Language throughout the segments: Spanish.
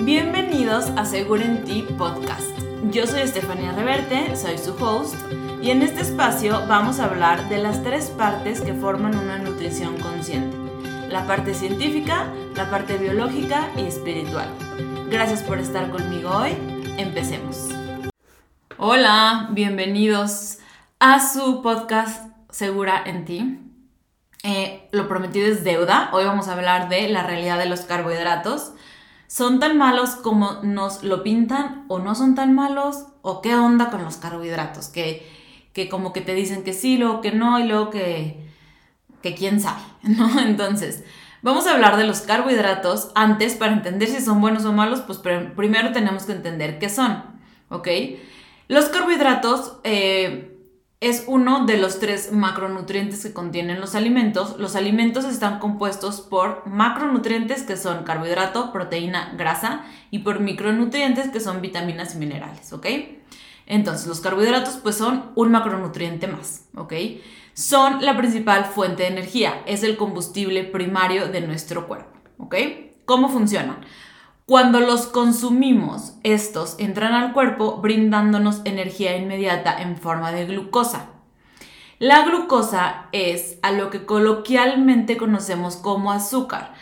Bienvenidos a Seguro en Ti Podcast. Yo soy Estefanía Reverte, soy su host, y en este espacio vamos a hablar de las tres partes que forman una nutrición consciente. La parte científica, la parte biológica y espiritual. Gracias por estar conmigo hoy. Empecemos. Hola, bienvenidos a su podcast Segura en Ti. Eh, lo prometido es deuda. Hoy vamos a hablar de la realidad de los carbohidratos. ¿Son tan malos como nos lo pintan o no son tan malos? ¿O qué onda con los carbohidratos? Que, que como que te dicen que sí, luego que no y luego que, que quién sabe, ¿no? Entonces, vamos a hablar de los carbohidratos. Antes, para entender si son buenos o malos, pues primero tenemos que entender qué son, ¿ok? Los carbohidratos... Eh, es uno de los tres macronutrientes que contienen los alimentos. Los alimentos están compuestos por macronutrientes que son carbohidrato, proteína, grasa y por micronutrientes que son vitaminas y minerales, ¿ok? Entonces los carbohidratos pues son un macronutriente más, ¿ok? Son la principal fuente de energía, es el combustible primario de nuestro cuerpo, ¿ok? ¿Cómo funcionan? Cuando los consumimos, estos entran al cuerpo brindándonos energía inmediata en forma de glucosa. La glucosa es a lo que coloquialmente conocemos como azúcar.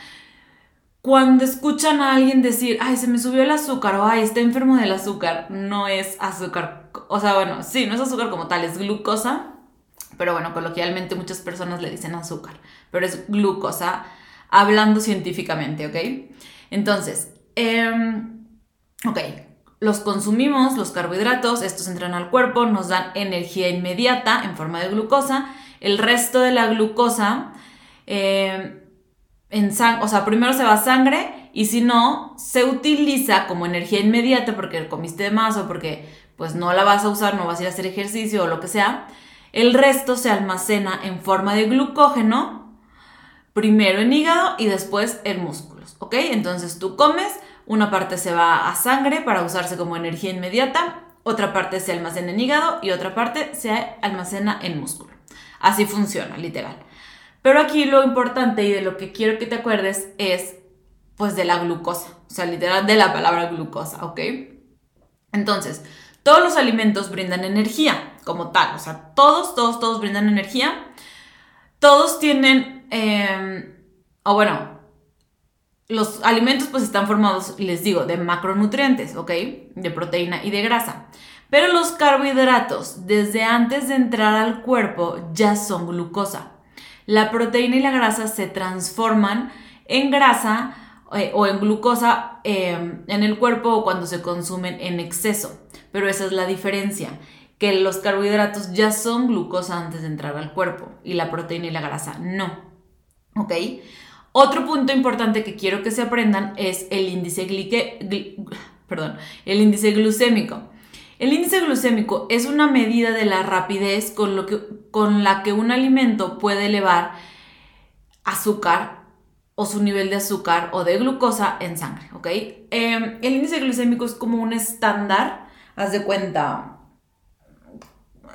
Cuando escuchan a alguien decir, ay, se me subió el azúcar o ay, está enfermo del azúcar, no es azúcar. O sea, bueno, sí, no es azúcar como tal, es glucosa. Pero bueno, coloquialmente muchas personas le dicen azúcar, pero es glucosa hablando científicamente, ¿ok? Entonces, Em, ok, los consumimos, los carbohidratos, estos entran al cuerpo, nos dan energía inmediata en forma de glucosa. El resto de la glucosa, em, en o sea, primero se va a sangre y si no, se utiliza como energía inmediata porque comiste más o porque pues no la vas a usar, no vas a ir a hacer ejercicio o lo que sea. El resto se almacena en forma de glucógeno, primero en hígado y después en músculos, ¿ok? Entonces tú comes, una parte se va a sangre para usarse como energía inmediata, otra parte se almacena en hígado y otra parte se almacena en músculo. Así funciona, literal. Pero aquí lo importante y de lo que quiero que te acuerdes es pues de la glucosa, o sea, literal de la palabra glucosa, ¿ok? Entonces, todos los alimentos brindan energía como tal, o sea, todos, todos, todos brindan energía. Todos tienen, em, o bueno, los alimentos pues están formados, les digo, de macronutrientes, ¿ok? De proteína y de grasa. Pero los carbohidratos, desde antes de entrar al cuerpo, ya son glucosa. La proteína y la grasa se transforman en grasa eh, o en glucosa em, en el cuerpo cuando se consumen en exceso. Pero esa es la diferencia, que los carbohidratos ya son glucosa antes de entrar al cuerpo y la proteína y la grasa no. ¿Ok? Otro punto importante que quiero que se aprendan es el índice, perdón, el índice glucémico. El índice glucémico es una medida de la rapidez con, lo que, con la que un alimento puede elevar azúcar o su nivel de azúcar o de glucosa en sangre, ¿ok? Em, el índice glucémico es como un estándar, haz de cuenta,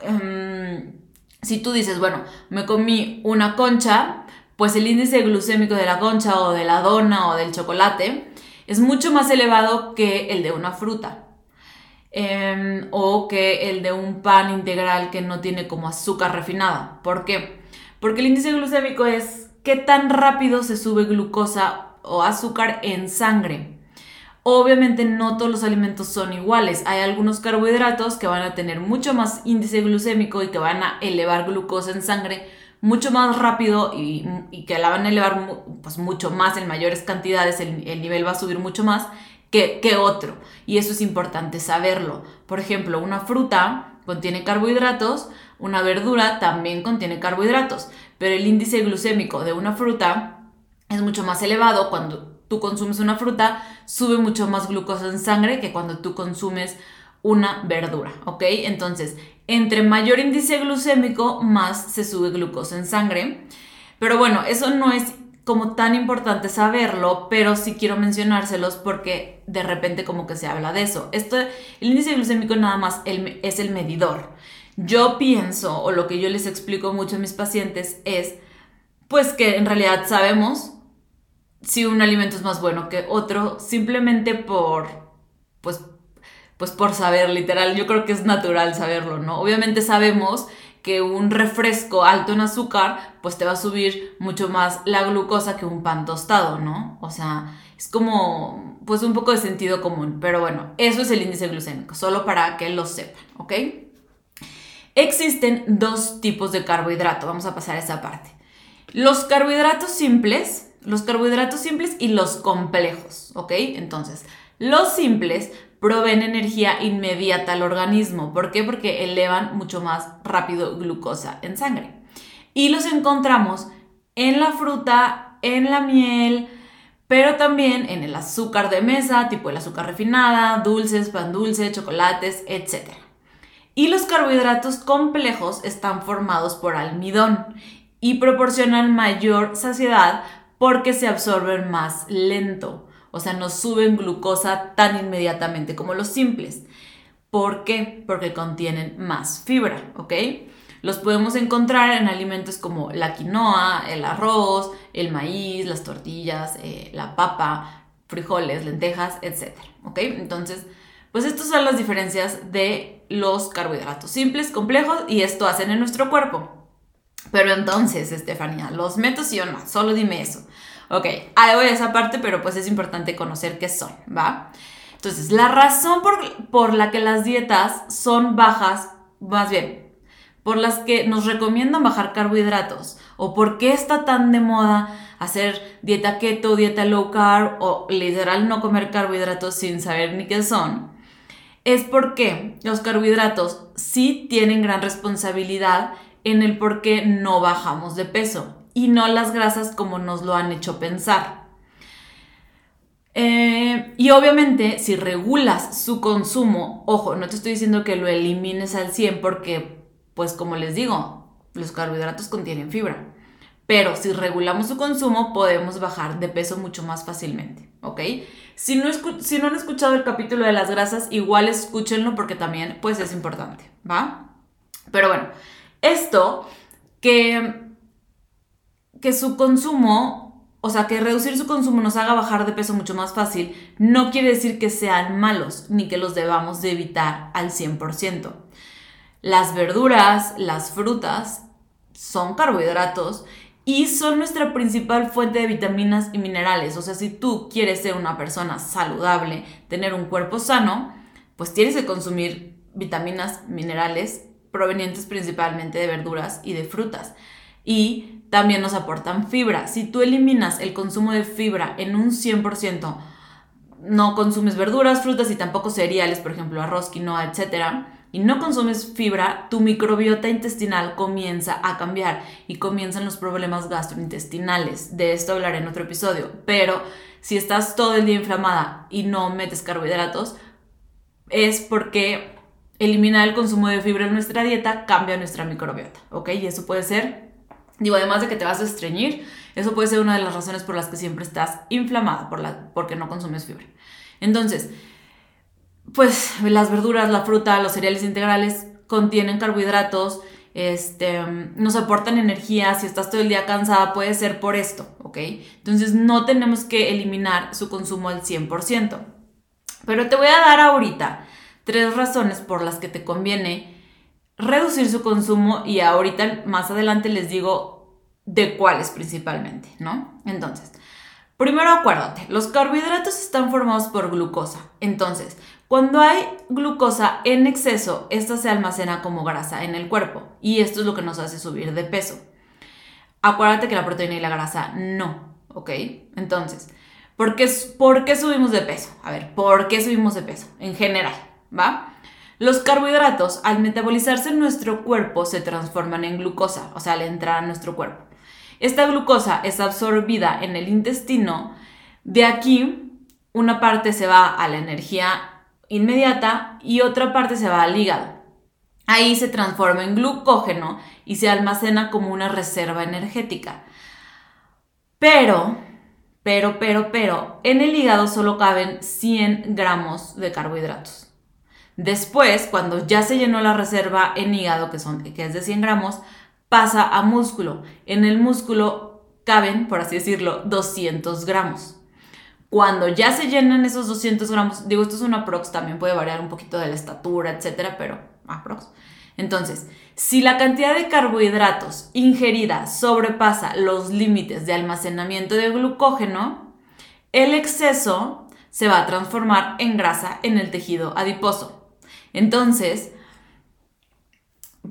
em, si tú dices, bueno, me comí una concha, pues el índice glucémico de la concha o de la dona o del chocolate es mucho más elevado que el de una fruta. Em, o que el de un pan integral que no tiene como azúcar refinada. ¿Por qué? Porque el índice glucémico es qué tan rápido se sube glucosa o azúcar en sangre. Obviamente no todos los alimentos son iguales. Hay algunos carbohidratos que van a tener mucho más índice glucémico y que van a elevar glucosa en sangre mucho más rápido y, que la van a elevar pues, mucho más en mayores cantidades, el, nivel va a subir mucho más que, que otro. Y eso es importante saberlo. Por ejemplo, una fruta contiene carbohidratos, una verdura también contiene carbohidratos, pero el índice glucémico de una fruta es mucho más elevado cuando tú consumes una fruta, sube mucho más glucosa en sangre que cuando tú consumes una verdura, ¿ok? Entonces, entre mayor índice glucémico, más se sube glucosa en sangre. Pero bueno, eso no es como tan importante saberlo, pero sí quiero mencionárselos porque de repente como que se habla de eso. Esto, el índice glucémico nada más es el medidor. Yo pienso, o lo que yo les explico mucho a mis pacientes es, pues que en realidad sabemos si un alimento es más bueno que otro, simplemente por, pues, pues por saber, literal, yo creo que es natural saberlo, ¿no? Obviamente sabemos que un refresco alto en azúcar, pues te va a subir mucho más la glucosa que un pan tostado, ¿no? O sea, es como, pues un poco de sentido común, pero bueno, eso es el índice glucémico, solo para que lo sepan, ¿ok? Existen dos tipos de carbohidrato, vamos a pasar a esa parte. Los carbohidratos simples, los carbohidratos simples y los complejos, ¿ok? Entonces, los simples proveen energía inmediata al organismo. ¿Por qué? Porque elevan mucho más rápido glucosa en sangre. Y los encontramos en la fruta, en la miel, pero también en el azúcar de mesa, tipo el azúcar refinada, dulces, pan dulce, chocolates, etc. Y los carbohidratos complejos están formados por almidón y proporcionan mayor saciedad porque se absorben más lento o sea, no suben glucosa tan inmediatamente como los simples. ¿Por qué? Porque contienen más fibra, ¿ok? Los podemos encontrar en alimentos como la quinoa, el arroz, el maíz, las tortillas, eh, la papa, frijoles, lentejas, etc. ¿Ok? Entonces, pues estas son las diferencias de los carbohidratos simples, complejos y esto hacen en nuestro cuerpo. Pero entonces, Estefanía, ¿los meto sí o no? Solo dime eso. Ok, ahí voy a esa parte, pero pues es importante conocer qué son, ¿va? Entonces, la razón por, por la que las dietas son bajas, más bien, por las que nos recomiendan bajar carbohidratos, o por qué está tan de moda hacer dieta keto, dieta low carb, o literal no comer carbohidratos sin saber ni qué son, es porque los carbohidratos sí tienen gran responsabilidad en el por qué no bajamos de peso y no las grasas como nos lo han hecho pensar. Eh, y obviamente, si regulas su consumo, ojo, no te estoy diciendo que lo elimines al 100 porque, pues como les digo, los carbohidratos contienen fibra. Pero si regulamos su consumo, podemos bajar de peso mucho más fácilmente, ¿ok? Si no, si no han escuchado el capítulo de las grasas, igual escúchenlo porque también, pues, es importante, ¿va? Pero bueno, esto que que su consumo, o sea, que reducir su consumo nos haga bajar de peso mucho más fácil, no quiere decir que sean malos ni que los debamos de evitar al 100%. Las verduras, las frutas son carbohidratos y son nuestra principal fuente de vitaminas y minerales. O sea, si tú quieres ser una persona saludable, tener un cuerpo sano, pues tienes que consumir vitaminas, minerales provenientes principalmente de verduras y de frutas. Y también nos aportan fibra. Si tú eliminas el consumo de fibra en un 100%, no consumes verduras, frutas y tampoco cereales, por ejemplo, arroz, quinoa, etc., y no consumes fibra, tu microbiota intestinal comienza a cambiar y comienzan los problemas gastrointestinales. De esto hablaré en otro episodio. Pero si estás todo el día inflamada y no metes carbohidratos, es porque eliminar el consumo de fibra en nuestra dieta cambia nuestra microbiota, ¿ok? Y eso puede ser Digo, además de que te vas a estreñir, eso puede ser una de las razones por las que siempre estás inflamada, por la, porque no consumes fibra. Entonces, pues las verduras, la fruta, los cereales integrales contienen carbohidratos, este, nos aportan energía, si estás todo el día cansada puede ser por esto, ¿ok? Entonces no tenemos que eliminar su consumo al 100%. Pero te voy a dar ahorita tres razones por las que te conviene reducir su consumo y ahorita más adelante les digo de cuáles principalmente, ¿no? Entonces, primero acuérdate, los carbohidratos están formados por glucosa. Entonces, cuando hay glucosa en exceso, esta se almacena como grasa en el cuerpo y esto es lo que nos hace subir de peso. Acuérdate que la proteína y la grasa no, ¿ok? Entonces, ¿por qué, ¿por qué subimos de peso? A ver, ¿por qué subimos de peso? En general, ¿va? Los carbohidratos, al metabolizarse en nuestro cuerpo, se transforman en glucosa, o sea, al entrar a nuestro cuerpo. Esta glucosa es absorbida en el intestino. De aquí, una parte se va a la energía inmediata y otra parte se va al hígado. Ahí se transforma en glucógeno y se almacena como una reserva energética. Pero, pero, pero, pero, en el hígado solo caben 100 gramos de carbohidratos. Después, cuando ya se llenó la reserva en hígado, que, son, que es de 100 gramos, pasa a músculo. En el músculo caben, por así decirlo, 200 gramos. Cuando ya se llenan esos 200 gramos, digo, esto es una prox, también puede variar un poquito de la estatura, etcétera, pero aprox. Entonces, si la cantidad de carbohidratos ingerida sobrepasa los límites de almacenamiento de glucógeno, el exceso se va a transformar en grasa en el tejido adiposo. Entonces,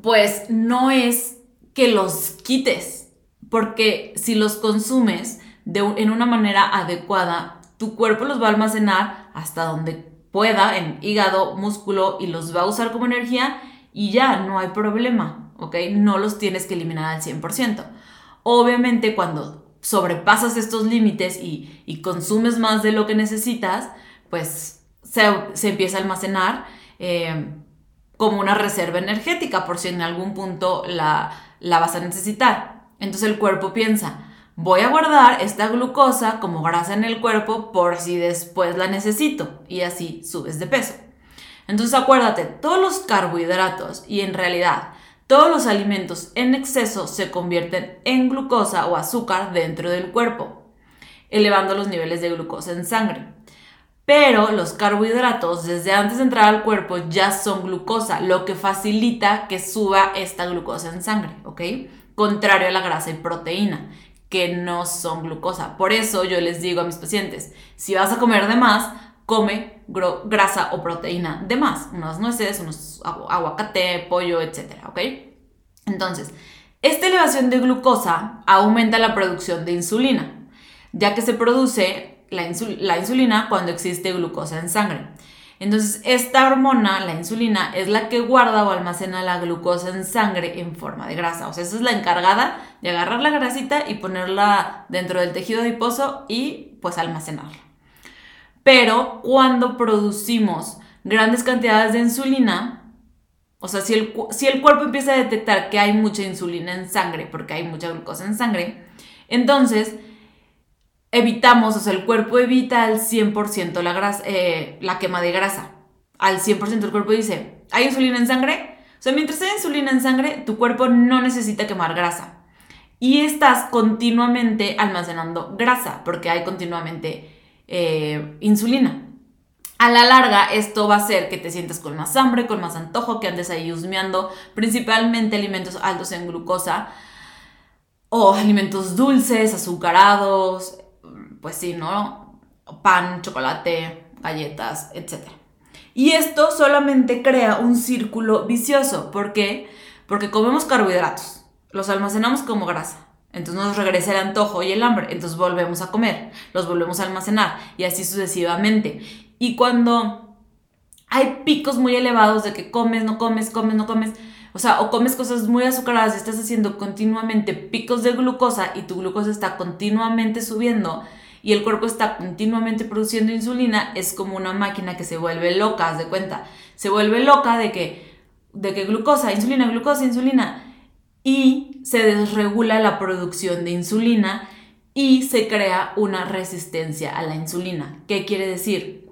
pues no es que los quites, porque si los consumes de, en una manera adecuada, tu cuerpo los va a almacenar hasta donde pueda, en hígado, músculo, y los va a usar como energía y ya, no hay problema, ¿ok? No los tienes que eliminar al 100%. Obviamente cuando sobrepasas estos límites y, consumes más de lo que necesitas, pues se, empieza a almacenar eh, como una reserva energética por si en algún punto la, la vas a necesitar. Entonces el cuerpo piensa, voy a guardar esta glucosa como grasa en el cuerpo por si después la necesito y así subes de peso. Entonces acuérdate, todos los carbohidratos y en realidad todos los alimentos en exceso se convierten en glucosa o azúcar dentro del cuerpo, elevando los niveles de glucosa en sangre. Pero los carbohidratos desde antes de entrar al cuerpo ya son glucosa, lo que facilita que suba esta glucosa en sangre, ¿ok? Contrario a la grasa y proteína, que no son glucosa. Por eso yo les digo a mis pacientes, si vas a comer de más, come grasa o proteína de más, unas nueces, unos aguacate, pollo, etcétera, ¿ok? Entonces, esta elevación de glucosa aumenta la producción de insulina, ya que se produce la, insulina cuando existe glucosa en sangre. Entonces, esta hormona, la insulina, es la que guarda o almacena la glucosa en sangre en forma de grasa. O sea, esa es la encargada de agarrar la grasita y ponerla dentro del tejido adiposo y pues almacenarla. Pero cuando producimos grandes cantidades de insulina, o sea, si el, si el cuerpo empieza a detectar que hay mucha insulina en sangre, porque hay mucha glucosa en sangre, entonces evitamos, o sea, el cuerpo evita al 100% la, grasa, eh, la quema de grasa. Al 100% el cuerpo dice, ¿hay insulina en sangre? O sea, mientras hay insulina en sangre, tu cuerpo no necesita quemar grasa. Y estás continuamente almacenando grasa, porque hay continuamente eh, insulina. A la larga, esto va a hacer que te sientas con más hambre, con más antojo, que andes ahí husmeando, principalmente alimentos altos en glucosa o alimentos dulces, azucarados, pues sí, ¿no? Pan, chocolate, galletas, etc. Y esto solamente crea un círculo vicioso. ¿Por qué? Porque comemos carbohidratos, los almacenamos como grasa. Entonces nos regresa el antojo y el hambre, entonces volvemos a comer, los volvemos a almacenar y así sucesivamente. Y cuando hay picos muy elevados de que comes, no comes, comes, no comes, o sea, o comes cosas muy azucaradas y estás haciendo continuamente picos de glucosa y tu glucosa está continuamente subiendo y el cuerpo está continuamente produciendo insulina, es como una máquina que se vuelve loca, haz de cuenta. Se vuelve loca de que, de que glucosa, insulina, glucosa, insulina y se desregula la producción de insulina y se crea una resistencia a la insulina. ¿Qué quiere decir?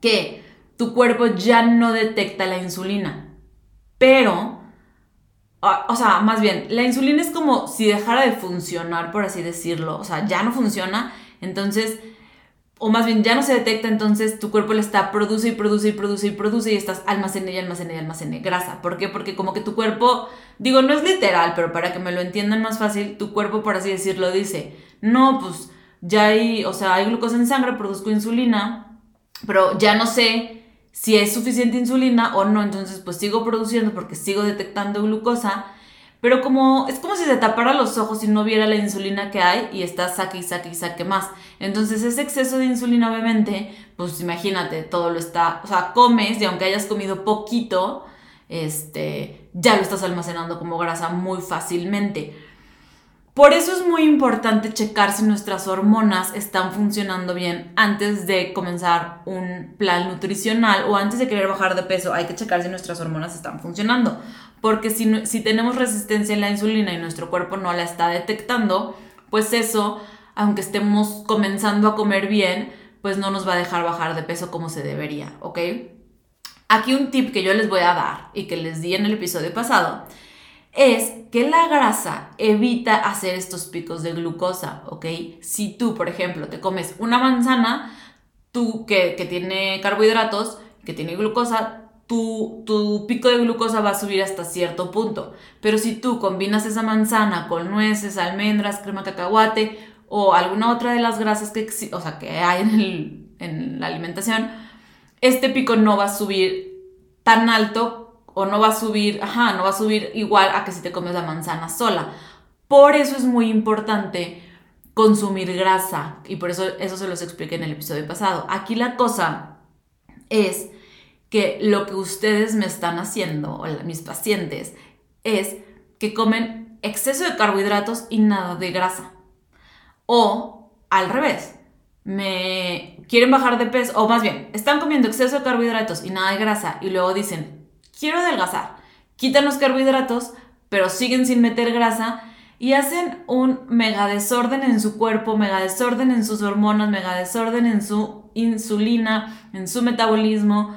Que tu cuerpo ya no detecta la insulina, pero, o sea, más bien, la insulina es como si dejara de funcionar, por así decirlo, o sea, ya no funciona, entonces o más bien ya no se detecta, entonces tu cuerpo le está produce y produce y produce y produce y estás almacene y almacene y almacene grasa. ¿Por qué? Porque como que tu cuerpo, digo, no es literal, pero para que me lo entiendan más fácil, tu cuerpo, por así decirlo, dice, no, pues ya hay, o sea, hay glucosa en sangre, produzco insulina, pero ya no sé si es suficiente insulina o no, entonces pues sigo produciendo porque sigo detectando glucosa pero como es como si se tapara los ojos y no viera la insulina que hay y está saque y saque y saque más. Entonces ese exceso de insulina obviamente, pues imagínate, todo lo está, o sea, comes y aunque hayas comido poquito, este, ya lo estás almacenando como grasa muy fácilmente. Por eso es muy importante checar si nuestras hormonas están funcionando bien antes de comenzar un plan nutricional o antes de querer bajar de peso. Hay que checar si nuestras hormonas están funcionando. Porque si, si tenemos resistencia en la insulina y nuestro cuerpo no la está detectando, pues eso, aunque estemos comenzando a comer bien, pues no nos va a dejar bajar de peso como se debería, ¿ok? Aquí un tip que yo les voy a dar y que les di en el episodio pasado es que la grasa evita hacer estos picos de glucosa, ¿ok? Si tú, por ejemplo, te comes una manzana, tú que, que tiene carbohidratos, que tiene glucosa, tu, tu, pico de glucosa va a subir hasta cierto punto. Pero si tú combinas esa manzana con nueces, almendras, crema cacahuate o alguna otra de las grasas que, o sea, que hay en, en la alimentación, este pico no va a subir tan alto o no va a subir, ajá, no va a subir igual a que si te comes la manzana sola. Por eso es muy importante consumir grasa y por eso eso se los expliqué en el episodio pasado. Aquí la cosa es que lo que ustedes me están haciendo, o mis pacientes, es que comen exceso de carbohidratos y nada de grasa. O al revés, me quieren bajar de peso, o más bien, están comiendo exceso de carbohidratos y nada de grasa y luego dicen, quiero adelgazar, quitan los carbohidratos, pero siguen sin meter grasa y hacen un mega desorden en su cuerpo, mega desorden en sus hormonas, mega desorden en su insulina, en su metabolismo,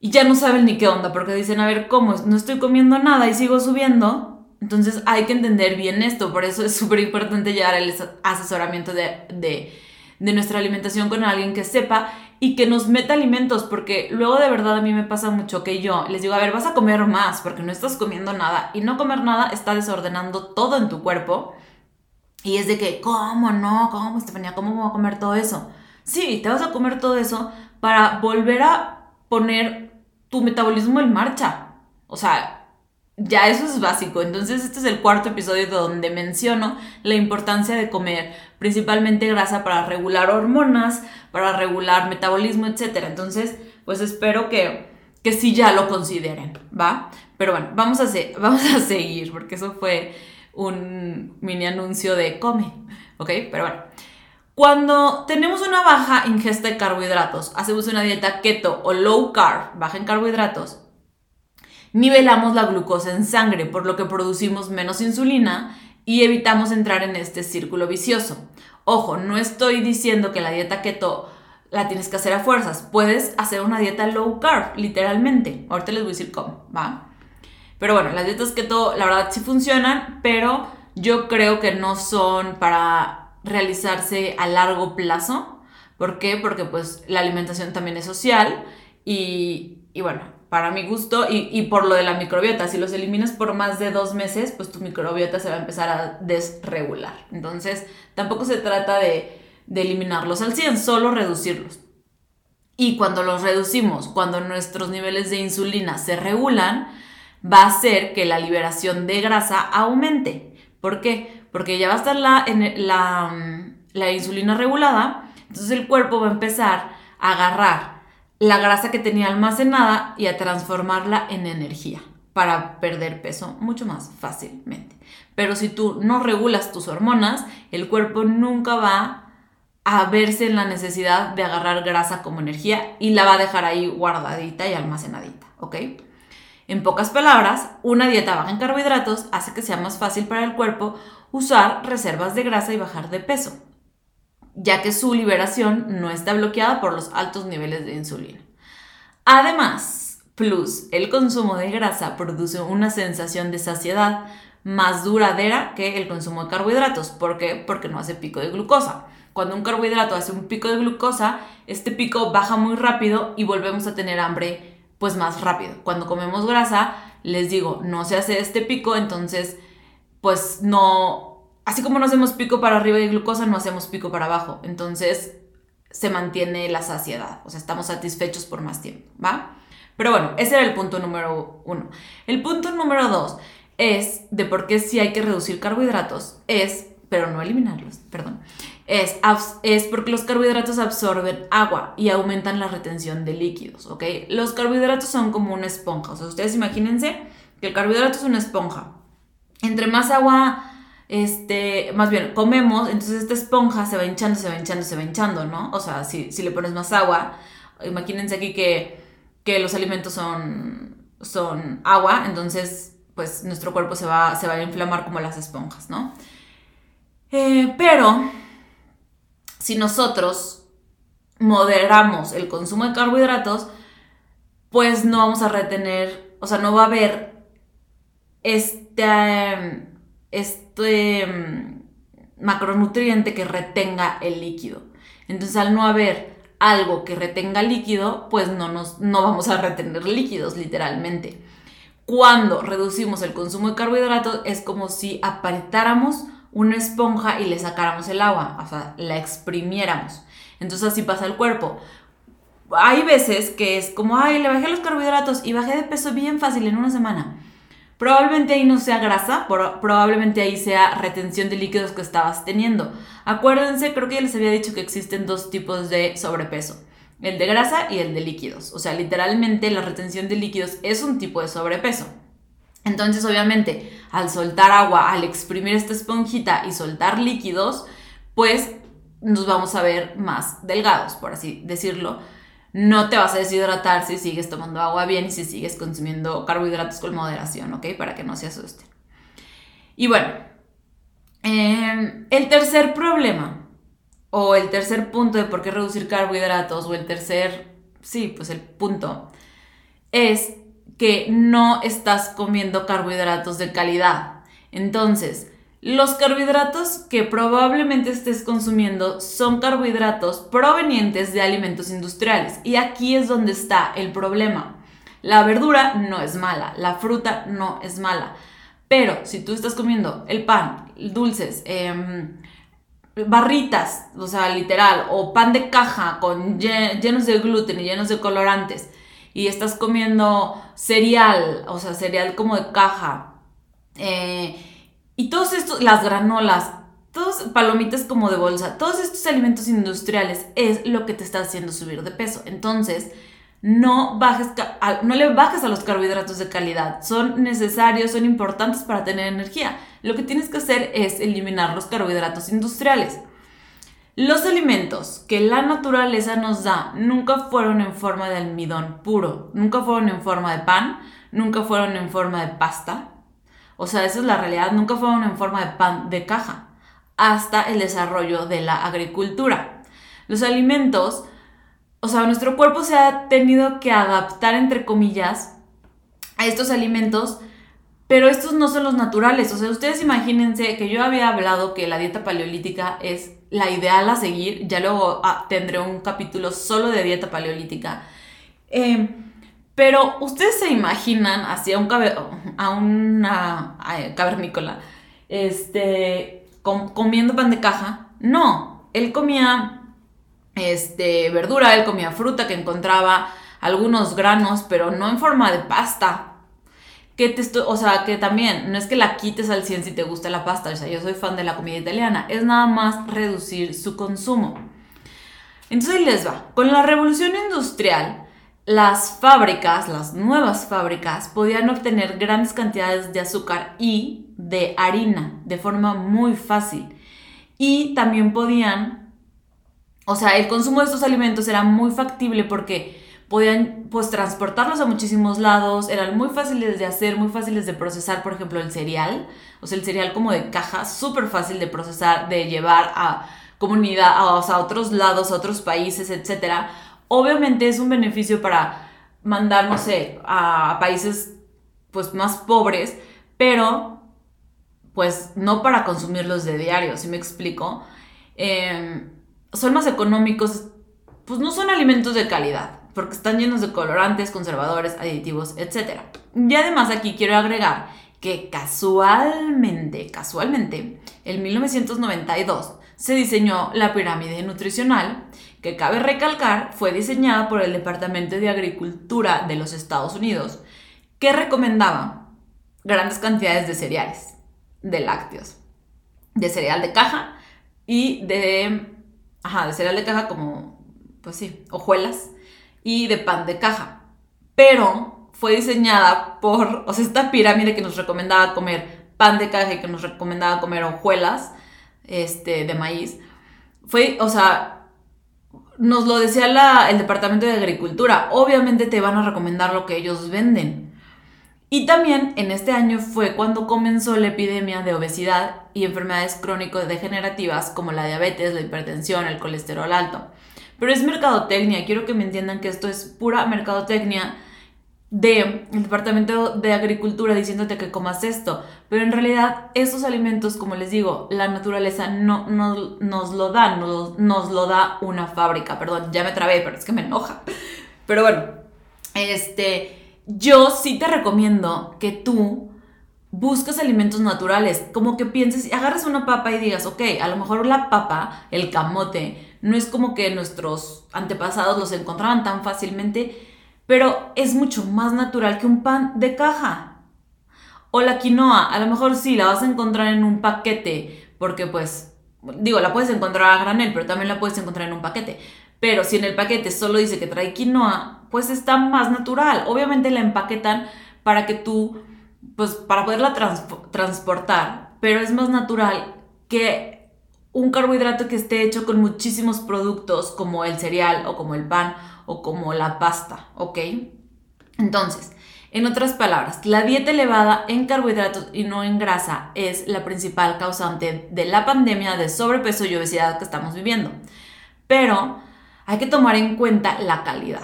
y ya no saben ni qué onda, porque dicen, a ver, ¿cómo? No estoy comiendo nada y sigo subiendo. Entonces hay que entender bien esto, por eso es súper importante llevar el asesoramiento de, de, de, nuestra alimentación con alguien que sepa y que nos meta alimentos, porque luego de verdad a mí me pasa mucho que yo les digo, a ver, vas a comer más, porque no estás comiendo nada, y no comer nada está desordenando todo en tu cuerpo. Y es de que, ¿cómo no? ¿Cómo, Estefania? ¿Cómo voy a comer todo eso? Sí, te vas a comer todo eso para volver a poner tu metabolismo en marcha. O sea, ya eso es básico. Entonces este es el cuarto episodio donde menciono la importancia de comer principalmente grasa para regular hormonas, para regular metabolismo, etc. Entonces, pues espero que, que sí ya lo consideren, ¿va? Pero bueno, vamos a, vamos a seguir porque eso fue un mini anuncio de come, ¿ok? Pero bueno. Cuando tenemos una baja ingesta de carbohidratos, hacemos una dieta keto o low carb, baja en carbohidratos, nivelamos la glucosa en sangre, por lo que producimos menos insulina y evitamos entrar en este círculo vicioso. Ojo, no estoy diciendo que la dieta keto la tienes que hacer a fuerzas. Puedes hacer una dieta low carb, literalmente. Ahorita les voy a decir cómo, ¿va? Pero bueno, las dietas keto la verdad sí funcionan, pero yo creo que no son para realizarse a largo plazo. ¿Por qué? Porque pues la alimentación también es social y, bueno, para mi gusto y, por lo de la microbiota, si los eliminas por más de dos meses, pues tu microbiota se va a empezar a desregular. Entonces, tampoco se trata de, de eliminarlos al 100, solo reducirlos. Y cuando los reducimos, cuando nuestros niveles de insulina se regulan, va a hacer que la liberación de grasa aumente. ¿Por qué? porque ya va a estar la, en la, la insulina regulada, entonces el cuerpo va a empezar a agarrar la grasa que tenía almacenada y a transformarla en energía para perder peso mucho más fácilmente. Pero si tú no regulas tus hormonas, el cuerpo nunca va a verse en la necesidad de agarrar grasa como energía y la va a dejar ahí guardadita y almacenadita, ¿ok? En pocas palabras, una dieta baja en carbohidratos hace que sea más fácil para el cuerpo usar reservas de grasa y bajar de peso, ya que su liberación no está bloqueada por los altos niveles de insulina. Además, plus, el consumo de grasa produce una sensación de saciedad más duradera que el consumo de carbohidratos. ¿Por qué? Porque no hace pico de glucosa. Cuando un carbohidrato hace un pico de glucosa, este pico baja muy rápido y volvemos a tener hambre pues más rápido. Cuando comemos grasa, les digo, no se hace este pico, entonces pues no, así como no hacemos pico para arriba de glucosa, no hacemos pico para abajo. Entonces se mantiene la saciedad, o sea, estamos satisfechos por más tiempo, ¿va? Pero bueno, ese era el punto número uno. El punto número dos es de por qué sí hay que reducir carbohidratos, es, pero no eliminarlos, perdón, es, es porque los carbohidratos absorben agua y aumentan la retención de líquidos, ¿ok? Los carbohidratos son como una esponja, o sea, ustedes imagínense que el carbohidrato es una esponja entre más agua, este, más bien, comemos, entonces esta esponja se va hinchando, se va hinchando, se va hinchando, ¿no? O sea, si, le pones más agua, imagínense aquí que, los alimentos son, son agua, entonces, pues nuestro cuerpo se va, se va a inflamar como las esponjas, ¿no? Eh, pero, si nosotros moderamos el consumo de carbohidratos, pues no vamos a retener, o sea, no va a haber este, este mm, macronutriente que retenga el líquido. Entonces, al no haber algo que retenga líquido, pues no, nos, no vamos a retener líquidos, literalmente. Cuando reducimos el consumo de carbohidratos, es como si apretáramos una esponja y le sacáramos el agua, o sea, la exprimiéramos. Entonces así pasa el cuerpo. Hay veces que es como, ay, le bajé los carbohidratos y bajé de peso bien fácil en una semana. Probablemente ahí no sea grasa, probablemente ahí sea retención de líquidos que estabas teniendo. Acuérdense, creo que ya les había dicho que existen dos tipos de sobrepeso. El de grasa y el de líquidos. O sea, literalmente la retención de líquidos es un tipo de sobrepeso. Entonces, obviamente, al soltar agua, al exprimir esta esponjita y soltar líquidos, pues nos vamos a ver más delgados, por así decirlo no te vas a deshidratar si sigues tomando agua bien y si sigues consumiendo carbohidratos con moderación, ¿ok? Para que no se asusten. Y bueno, em, el tercer problema, o el tercer punto de por qué reducir carbohidratos, o el tercer, sí, pues el punto, es que no estás comiendo carbohidratos de calidad. Entonces, los carbohidratos que probablemente estés consumiendo son carbohidratos provenientes de alimentos industriales y aquí es donde está el problema. La verdura no es mala, la fruta no es mala, pero si tú estás comiendo el pan, dulces, em, barritas, o sea, literal, o pan de caja con llenos de gluten y llenos de colorantes, y estás comiendo cereal, o sea, cereal como de caja, eh, y todos estos, las granolas, todos palomitas como de bolsa, todos estos alimentos industriales es lo que te está haciendo subir de peso. Entonces, no, bajes, no le bajes a los carbohidratos de calidad. Son necesarios, son importantes para tener energía. Lo que tienes que hacer es eliminar los carbohidratos industriales. Los alimentos que la naturaleza nos da nunca fueron en forma de almidón puro, nunca fueron en forma de pan, nunca fueron en forma de pasta, o sea, esa es la realidad, nunca fueron en forma de pan de caja, hasta el desarrollo de la agricultura. Los alimentos, o sea, nuestro cuerpo se ha tenido que adaptar, entre comillas, a estos alimentos, pero estos no son los naturales. O sea, ustedes imagínense que yo había hablado que la dieta paleolítica es la ideal a seguir, ya luego ah, tendré un capítulo solo de dieta paleolítica. Eh, pero ustedes se imaginan así un a una cavernícola este, comiendo pan de caja. No, él comía este, verdura, él comía fruta que encontraba, algunos granos, pero no en forma de pasta. Que te o sea, que también no es que la quites al 100 si te gusta la pasta, o sea, yo soy fan de la comida italiana, es nada más reducir su consumo. Entonces les va. Con la revolución industrial, las fábricas, las nuevas fábricas, podían obtener grandes cantidades de azúcar y de harina de forma muy fácil. Y también podían, o sea, el consumo de estos alimentos era muy factible porque podían pues transportarlos a muchísimos lados, eran muy fáciles de hacer, muy fáciles de procesar, por ejemplo, el cereal, o sea, el cereal como de caja, súper fácil de procesar, de llevar a comunidad, a, a otros lados, a otros países, etcétera Obviamente es un beneficio para mandar, no sé, a países pues más pobres, pero pues no para consumirlos de diario, si me explico. Em, son más económicos, pues no son alimentos de calidad, porque están llenos de colorantes, conservadores, aditivos, etc. Y además aquí quiero agregar que casualmente, casualmente, en 1992 se diseñó la pirámide nutricional que cabe recalcar fue diseñada por el Departamento de Agricultura de los Estados Unidos, que recomendaba grandes cantidades de cereales, de lácteos, de cereal de caja y de, ajá, de cereal de caja como, pues sí, hojuelas y de pan de caja. Pero fue diseñada por, o sea, esta pirámide que nos recomendaba comer pan de caja y que nos recomendaba comer hojuelas este, de maíz, fue, o sea, nos lo decía el Departamento de Agricultura, obviamente te van a recomendar lo que ellos venden. Y también en este año fue cuando comenzó la epidemia de obesidad y enfermedades crónico-degenerativas como la diabetes, la hipertensión, el colesterol alto. Pero es mercadotecnia, quiero que me entiendan que esto es pura mercadotecnia del Departamento de Agricultura diciéndote que comas esto, pero en realidad estos alimentos, como les digo, la naturaleza no, nos lo da, nos, nos, lo da una fábrica, perdón, ya me trabé, pero es que me enoja. Pero bueno, este, yo sí te recomiendo que tú busques alimentos naturales, como que pienses, agarres una papa y digas, ok, a lo mejor la papa, el camote, no es como que nuestros antepasados los encontraban tan fácilmente, pero es mucho más natural que un pan de caja. O la quinoa, a lo mejor sí, la vas a encontrar en un paquete, porque pues, digo, la puedes encontrar a granel, pero también la puedes encontrar en un paquete. Pero si en el paquete solo dice que trae quinoa, pues está más natural. Obviamente la empaquetan para que tú, pues para poderla transportar, pero es más natural que un carbohidrato que esté hecho con muchísimos productos como el cereal o como el pan o como la pasta, ¿ok? Entonces, en otras palabras, la dieta elevada en carbohidratos y no en grasa es la principal causante de la pandemia de sobrepeso y obesidad que estamos viviendo. Pero hay que tomar en cuenta la calidad.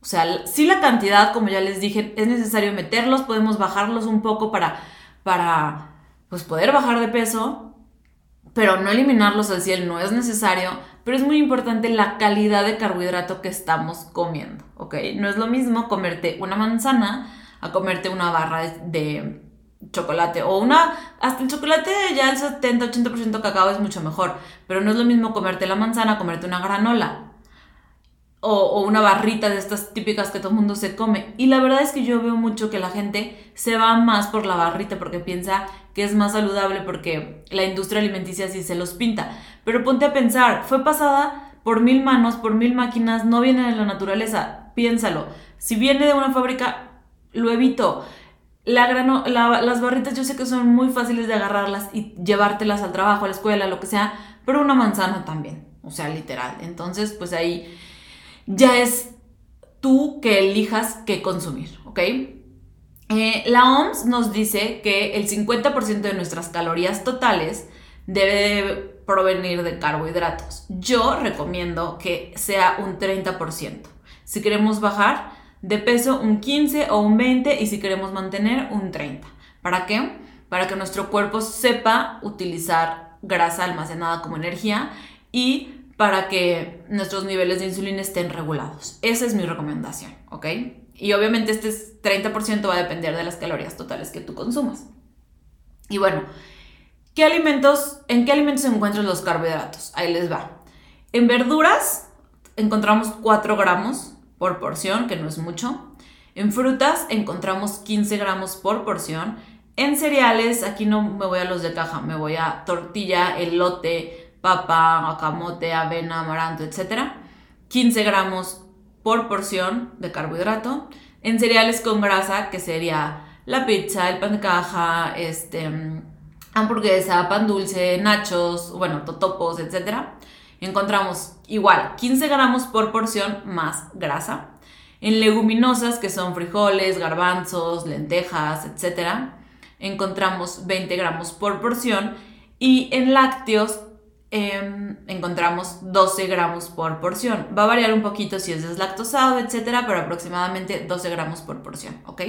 O sea, si la cantidad, como ya les dije, es necesario meterlos, podemos bajarlos un poco para, para pues, poder bajar de peso, pero no eliminarlos al cielo no es necesario pero es muy importante la calidad de carbohidrato que estamos comiendo, ¿ok? No es lo mismo comerte una manzana a comerte una barra de, chocolate o una, hasta el chocolate ya el 70-80% cacao es mucho mejor, pero no es lo mismo comerte la manzana comerte una granola o, una barrita de estas típicas que todo el mundo se come. Y la verdad es que yo veo mucho que la gente se va más por la barrita porque piensa que es más saludable porque la industria alimenticia sí se los pinta. Pero ponte a pensar, fue pasada por mil manos, por mil máquinas, no viene de la naturaleza. Piénsalo. Si viene de una fábrica, lo evito. La grano, las barritas yo sé que son muy fáciles de agarrarlas y llevártelas al trabajo, a la escuela, lo que sea, pero una manzana también, o sea, literal. Entonces, pues ahí ya es tú que elijas qué consumir, ¿ok? Eh, la OMS nos dice que el 50% de nuestras calorías totales debe provenir de carbohidratos. Yo recomiendo que sea un 30%. Si queremos bajar de peso, un 15 o un 20 y si queremos mantener, un 30. ¿Para qué? Para que nuestro cuerpo sepa utilizar grasa almacenada como energía y para que nuestros niveles de insulina estén regulados. Esa es mi recomendación, ¿ok? Y obviamente este 30% va a depender de las calorías totales que tú consumas. Y bueno, ¿qué alimentos, ¿en qué alimentos se encuentran los carbohidratos? Ahí les va. En verduras encontramos 4 gramos por porción, que no es mucho. En frutas encontramos 15 gramos por porción. En cereales, aquí no me voy a los de caja, me voy a tortilla, elote, papa, camote, avena, amaranto, etc. 15 gramos por porción de carbohidrato. En cereales con grasa, que sería la pizza, el pan de caja, este, hamburguesa, pan dulce, nachos, bueno, totopos, etc. Encontramos igual 15 gramos por porción más grasa. En leguminosas, que son frijoles, garbanzos, lentejas, etc., encontramos 20 gramos por porción. Y en lácteos Em, encontramos 12 gramos por porción. Va a variar un poquito si es deslactosado, etcétera, pero aproximadamente 12 gramos por porción, ¿ok?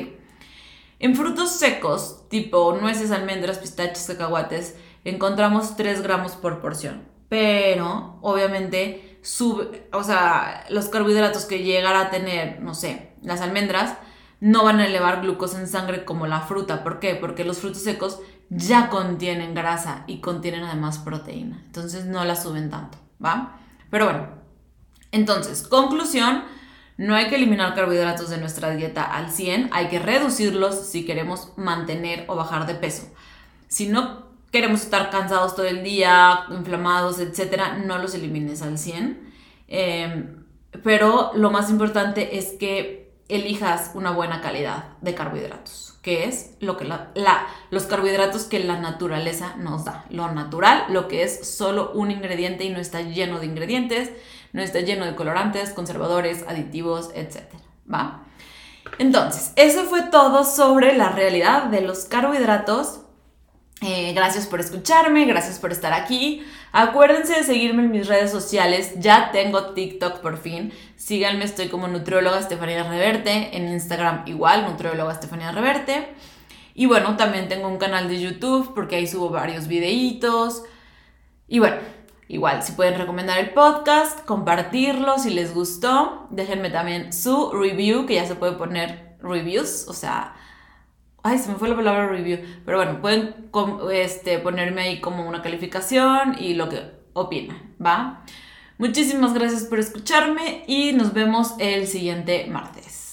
En frutos secos, tipo nueces, almendras, pistachos, cacahuates, encontramos 3 gramos por porción. Pero, obviamente, sube, o sea, los carbohidratos que llegará a tener, no sé, las almendras, no van a elevar glucosa en sangre como la fruta. ¿Por qué? Porque los frutos secos ya contienen grasa y contienen además proteína. Entonces no la suben tanto, ¿va? Pero bueno, entonces, conclusión, no hay que eliminar carbohidratos de nuestra dieta al 100, hay que reducirlos si queremos mantener o bajar de peso. Si no queremos estar cansados todo el día, inflamados, etcétera, no los elimines al 100. Em, pero lo más importante es que elijas una buena calidad de carbohidratos que es lo que la, los carbohidratos que la naturaleza nos da. Lo natural, lo que es solo un ingrediente y no está lleno de ingredientes, no está lleno de colorantes, conservadores, aditivos, etc. ¿Va? Entonces, eso fue todo sobre la realidad de los carbohidratos Eh, gracias por escucharme, gracias por estar aquí. Acuérdense de seguirme en mis redes sociales. Ya tengo TikTok por fin. Síganme, estoy como nutrióloga Estefanía Reverte. En Instagram igual, nutrióloga Estefanía Reverte. Y bueno, también tengo un canal de YouTube porque ahí subo varios videitos. Y bueno, igual, si pueden recomendar el podcast, compartirlo si les gustó. Déjenme también su review, que ya se puede poner reviews, o sea Ay, se me fue la palabra review. Pero bueno, pueden este, ponerme ahí como una calificación y lo que opinan, ¿va? Muchísimas gracias por escucharme y nos vemos el siguiente martes.